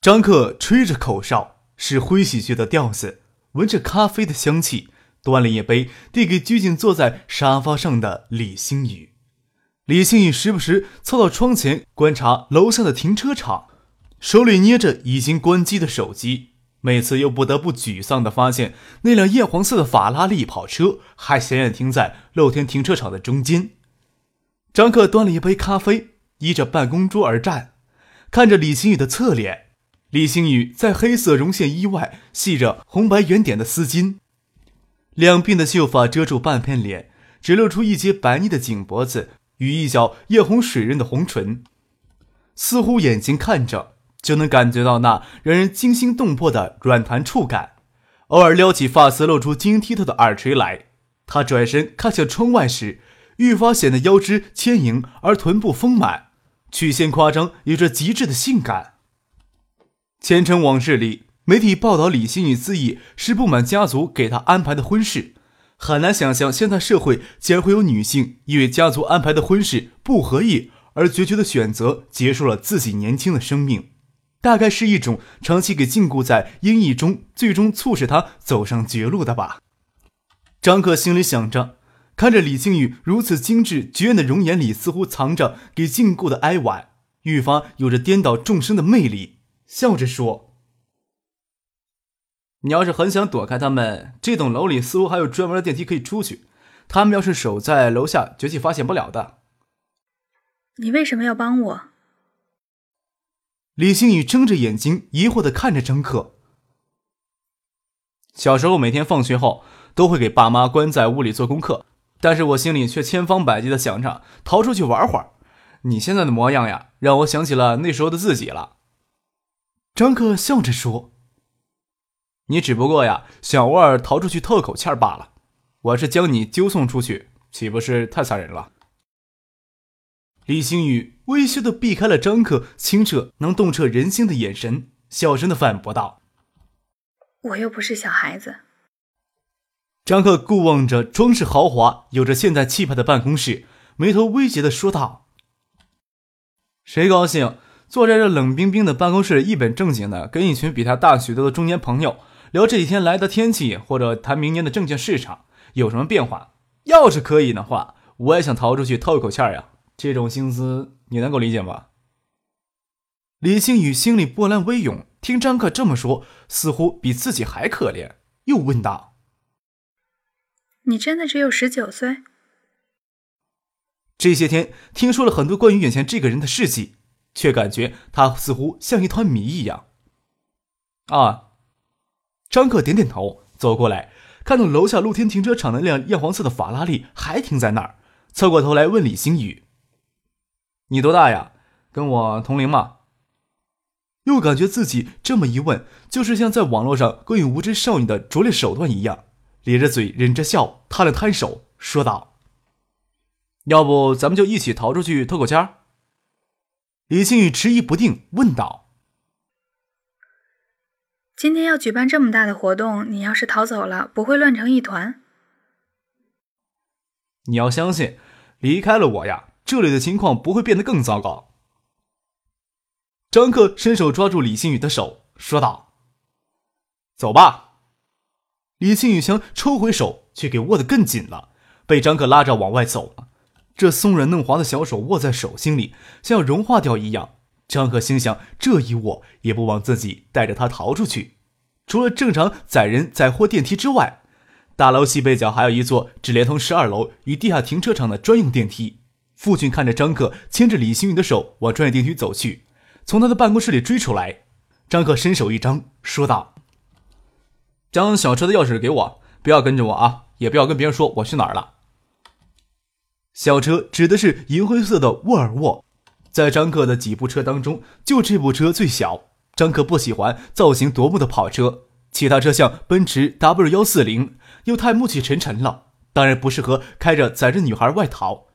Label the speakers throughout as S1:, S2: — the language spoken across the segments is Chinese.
S1: 张克吹着口哨，是灰喜鹊的调子，闻着咖啡的香气，端了一杯递给拘谨坐在沙发上的李星宇。李星宇时不时凑到窗前观察楼下的停车场，手里捏着已经关机的手机，每次又不得不沮丧地发现那辆艳黄色的法拉利跑车还显眼停在露天停车场的中间。张克端了一杯咖啡，依着办公桌而站，看着李星宇的侧脸。李星宇在黑色绒线衣外系着红白圆点的丝巾，两鬓的秀发遮住半片脸，只露出一截白腻的颈脖子与一角艳红水润的红唇，似乎眼睛看着就能感觉到那让人惊心动魄的软弹触感。偶尔撩起发丝，露出晶莹剔透的耳垂来。他转身看向窗外时，愈发显得腰肢纤盈而臀部丰满，曲线夸张，有着极致的性感。前尘往事里，媒体报道李星宇自缢是不满家族给他安排的婚事，很难想象现在社会竟然会有女性因为家族安排的婚事不合意而决绝的选择结束了自己年轻的生命，大概是一种长期给禁锢在阴翳中，最终促使他走上绝路的吧。张克心里想着，看着李星宇如此精致绝艳的容颜里，似乎藏着给禁锢的哀婉，愈发有着颠倒众生的魅力。笑着说：“你要是很想躲开他们，这栋楼里似乎还有专门的电梯可以出去。他们要是守在楼下，绝对发现不了的。”
S2: 你为什么要帮我？
S1: 李星宇睁着眼睛，疑惑的看着张克。小时候每天放学后都会给爸妈关在屋里做功课，但是我心里却千方百计的想着逃出去玩会儿。你现在的模样呀，让我想起了那时候的自己了。张克笑着说：“你只不过呀，想偶尔逃出去透口气儿罢了。我是将你揪送出去，岂不是太残忍了？”李星宇微羞的避开了张克清澈能洞彻人心的眼神，小声的反驳道：“
S2: 我又不是小孩子。”
S1: 张克顾望着装饰豪华、有着现代气派的办公室，眉头微结的说道：“谁高兴？”坐在这冷冰冰的办公室，一本正经的跟一群比他大许多的中年朋友聊这几天来的天气，或者谈明年的证券市场有什么变化。要是可以的话，我也想逃出去透一口气儿呀。这种心思你能够理解吗？李星宇心里波澜微涌，听张克这么说，似乎比自己还可怜，又问道：“
S2: 你真的只有十九岁？”
S1: 这些天听说了很多关于眼前这个人的事迹。却感觉他似乎像一团谜一样。啊，张克点点头，走过来，看到楼下露天停车场那辆艳黄色的法拉利还停在那儿，侧过头来问李星宇：“你多大呀？跟我同龄吗？”又感觉自己这么一问，就是像在网络上勾引无知少女的拙劣手段一样，咧着嘴忍着笑，摊了摊手，说道：“要不咱们就一起逃出去透口签儿。”李星宇迟疑不定，问道：“
S2: 今天要举办这么大的活动，你要是逃走了，不会乱成一团？
S1: 你要相信，离开了我呀，这里的情况不会变得更糟糕。”张克伸手抓住李星宇的手，说道：“走吧。”李星宇想抽回手，却给握得更紧了，被张克拉着往外走。这松软嫩滑的小手握在手心里，像要融化掉一样。张可心想：这一握也不枉自己带着他逃出去。除了正常载人载货电梯之外，大楼西北角还有一座只连通十二楼与地下停车场的专用电梯。父亲看着张克牵着李星云的手往专业电梯走去，从他的办公室里追出来。张克伸手一张，说道：“将小车的钥匙给我，不要跟着我啊，也不要跟别人说我去哪儿了。”小车指的是银灰色的沃尔沃，在张克的几部车当中，就这部车最小。张可不喜欢造型夺目的跑车，其他车像奔驰 W 幺四零又太暮气沉沉了，当然不适合开着载着女孩外逃。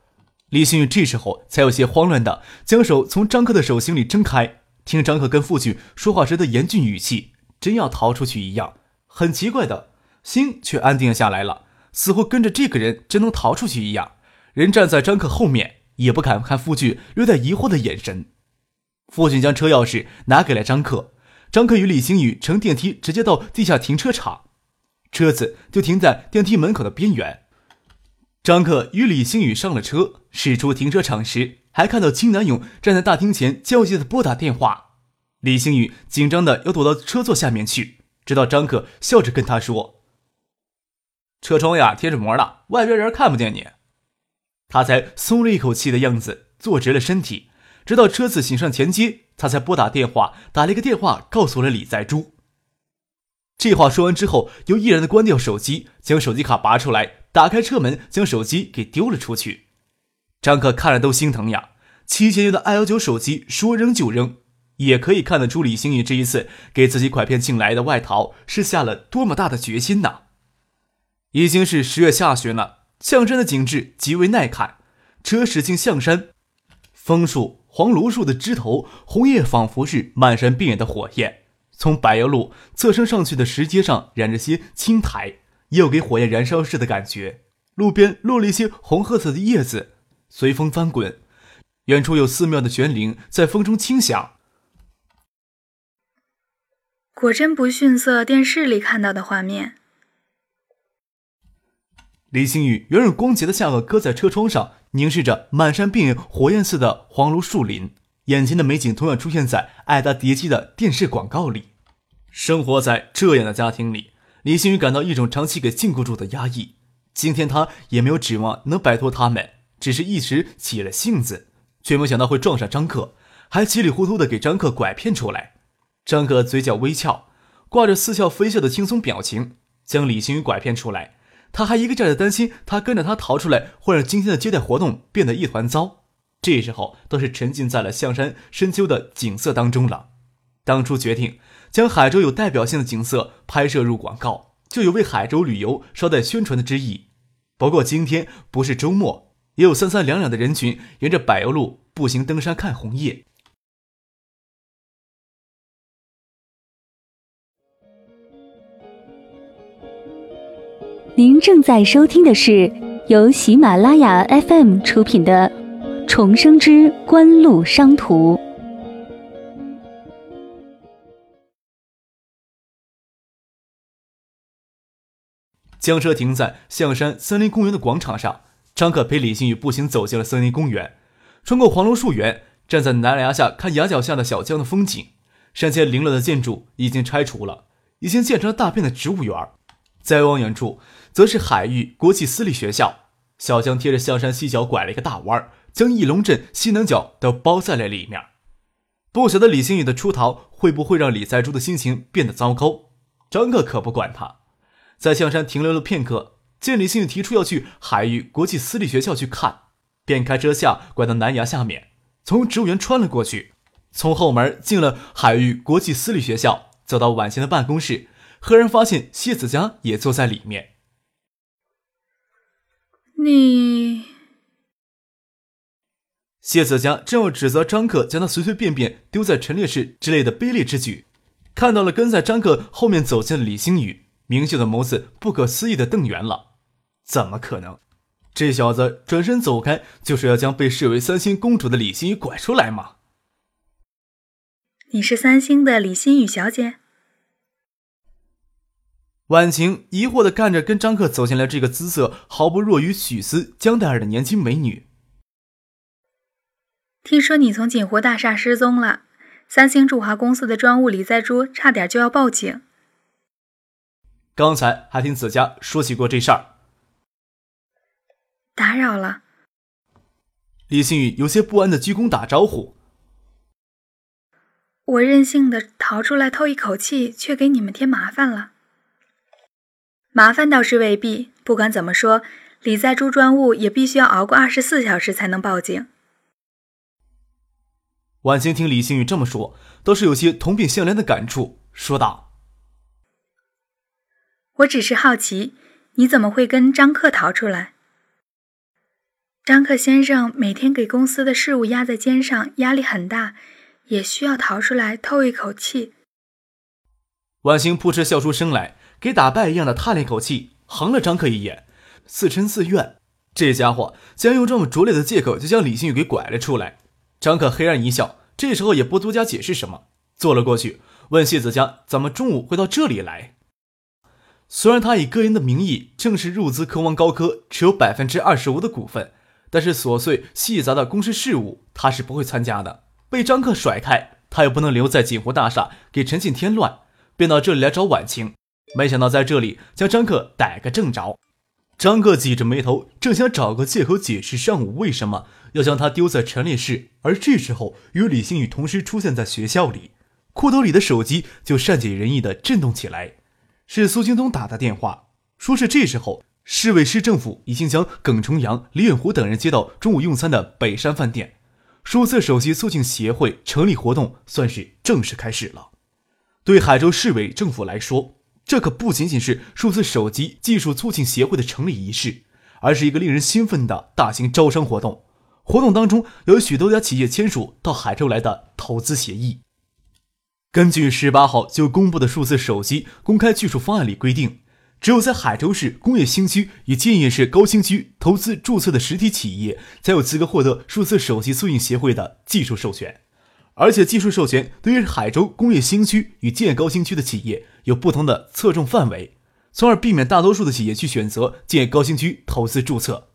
S1: 李星宇这时候才有些慌乱的将手从张克的手心里挣开，听张克跟父亲说话时的严峻语气，真要逃出去一样。很奇怪的心却安定下来了，似乎跟着这个人真能逃出去一样。人站在张克后面，也不敢看夫君略带疑惑的眼神。父亲将车钥匙拿给了张克，张克与李星宇乘电梯直接到地下停车场，车子就停在电梯门口的边缘。张克与李星宇上了车，驶出停车场时，还看到金南勇站在大厅前焦急的拨打电话。李星宇紧张的要躲到车座下面去，直到张克笑着跟他说：“车窗呀贴着膜了，外边人看不见你。”他才松了一口气的样子，坐直了身体。直到车子行上前街，他才拨打电话，打了一个电话，告诉了李在珠。这话说完之后，又毅然的关掉手机，将手机卡拔出来，打开车门，将手机给丢了出去。张可看了都心疼呀，七千元的 i 幺九手机说扔就扔，也可以看得出李星宇这一次给自己拐骗进来的外逃是下了多么大的决心呐。已经是十月下旬了，象山的景致极为耐看，车驶进象山，枫树。黄芦树的枝头，红叶仿佛是漫山遍野的火焰。从柏油路侧身上去的石阶上染着些青苔，也有给火焰燃烧似的感觉。路边落了一些红褐色的叶子，随风翻滚。远处有寺庙的悬铃在风中轻响。
S2: 果真不逊色电视里看到的画面。
S1: 李星宇圆润光洁的下颚搁在车窗上，凝视着满山遍野火焰似的黄芦树林。眼前的美景同样出现在爱达叠机的电视广告里。生活在这样的家庭里，李星宇感到一种长期给禁锢住的压抑。今天他也没有指望能摆脱他们，只是一时起了性子，却没想到会撞上张克，还稀里糊涂的给张克拐骗出来。张克嘴角微翘，挂着似笑非笑的轻松表情，将李星宇拐骗出来。他还一个劲儿的担心，他跟着他逃出来会让今天的接待活动变得一团糟。这时候都是沉浸在了象山深秋的景色当中了。当初决定将海州有代表性的景色拍摄入广告，就有为海州旅游捎带宣传的之意。不过今天不是周末，也有三三两两的人群沿着柏油路步行登山看红叶。
S3: 您正在收听的是由喜马拉雅 FM 出品的《重生之官路商途》。
S1: 将车停在象山森林公园的广场上，张可陪李星宇步行走进了森林公园，穿过黄龙树园，站在南崖下看崖脚下的小江的风景。山间凌乱的建筑已经拆除了，已经建成了大片的植物园。再往远处。则是海域国际私立学校，小江贴着象山西角拐了一个大弯，将翼龙镇西南角都包在了里面。不晓得李星宇的出逃会不会让李在珠的心情变得糟糕？张克可不管他，在象山停留了片刻，见李星宇提出要去海域国际私立学校去看，便开车下拐到南崖下面，从植物园穿了过去，从后门进了海域国际私立学校，走到晚晴的办公室，赫然发现谢子佳也坐在里面。
S2: 你，
S1: 谢子佳正要指责张克将他随随便便丢在陈列室之类的卑劣之举，看到了跟在张克后面走进的李星宇，明秀的眸子不可思议的瞪圆了。怎么可能？这小子转身走开，就是要将被视为三星公主的李星宇拐出来吗？
S2: 你是三星的李星宇小姐。
S1: 婉晴疑惑的看着跟张克走进来这个姿色毫不弱于许思、江黛儿的年轻美女。
S2: 听说你从锦湖大厦失踪了，三星驻华公司的专务李在珠差点就要报警。
S1: 刚才还听子佳说起过这事儿。
S2: 打扰了。
S1: 李星宇有些不安的鞠躬打招呼。
S2: 我任性的逃出来透一口气，却给你们添麻烦了。麻烦倒是未必，不管怎么说，李在珠专务也必须要熬过二十四小时才能报警。
S1: 婉清听李星宇这么说，倒是有些同病相怜的感触，说道：“
S2: 我只是好奇，你怎么会跟张克逃出来？张克先生每天给公司的事务压在肩上，压力很大，也需要逃出来透一口气。”
S1: 婉清扑哧笑出声来，给打败一样的叹了一口气，横了张克一眼，似嗔似怨。这家伙竟然用这么拙劣的借口就将李星宇给拐了出来。张克黑暗一笑，这时候也不多加解释什么，坐了过去，问谢子佳怎么中午会到这里来。虽然他以个人的名义正式入资科王高科，持有百分之二十五的股份，但是琐碎细杂的公司事务他是不会参加的。被张克甩开，他又不能留在锦湖大厦给陈庆添乱，便到这里来找婉清。没想到在这里将张克逮个正着。张克挤着眉头，正想找个借口解释上午为什么。要将他丢在陈列室，而这时候与李星宇同时出现在学校里，裤兜里的手机就善解人意的震动起来。是苏京东打的电话，说是这时候市委市政府已经将耿重阳、李远湖等人接到中午用餐的北山饭店，数字手机促进协会成立活动算是正式开始了。对海州市委政府来说，这可不仅仅是数字手机技术促进协会的成立仪式，而是一个令人兴奋的大型招商活动。活动当中有许多家企业签署到海州来的投资协议。根据十八号就公布的数字手机公开技术方案里规定，只有在海州市工业新区与建业市高新区投资注册的实体企业，才有资格获得数字手机促进协会的技术授权。而且，技术授权对于海州工业新区与建业高新区的企业有不同的侧重范围，从而避免大多数的企业去选择建高新区投资注册。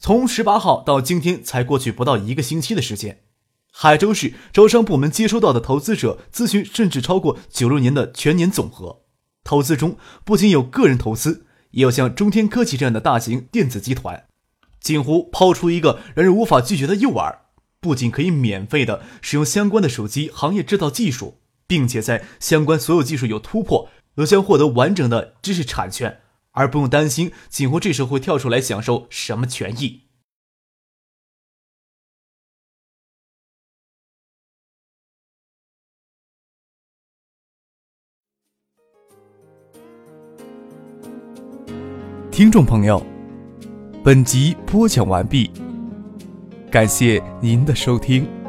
S1: 从十八号到今天才过去不到一个星期的时间，海州市招商部门接收到的投资者咨询甚至超过九六年的全年总和。投资中不仅有个人投资，也有像中天科技这样的大型电子集团。锦湖抛出一个让人无法拒绝的诱饵，不仅可以免费的使用相关的手机行业制造技术，并且在相关所有技术有突破，都将获得完整的知识产权。而不用担心锦湖这时候会跳出来享受什么权益。
S4: 听众朋友，本集播讲完毕，感谢您的收听。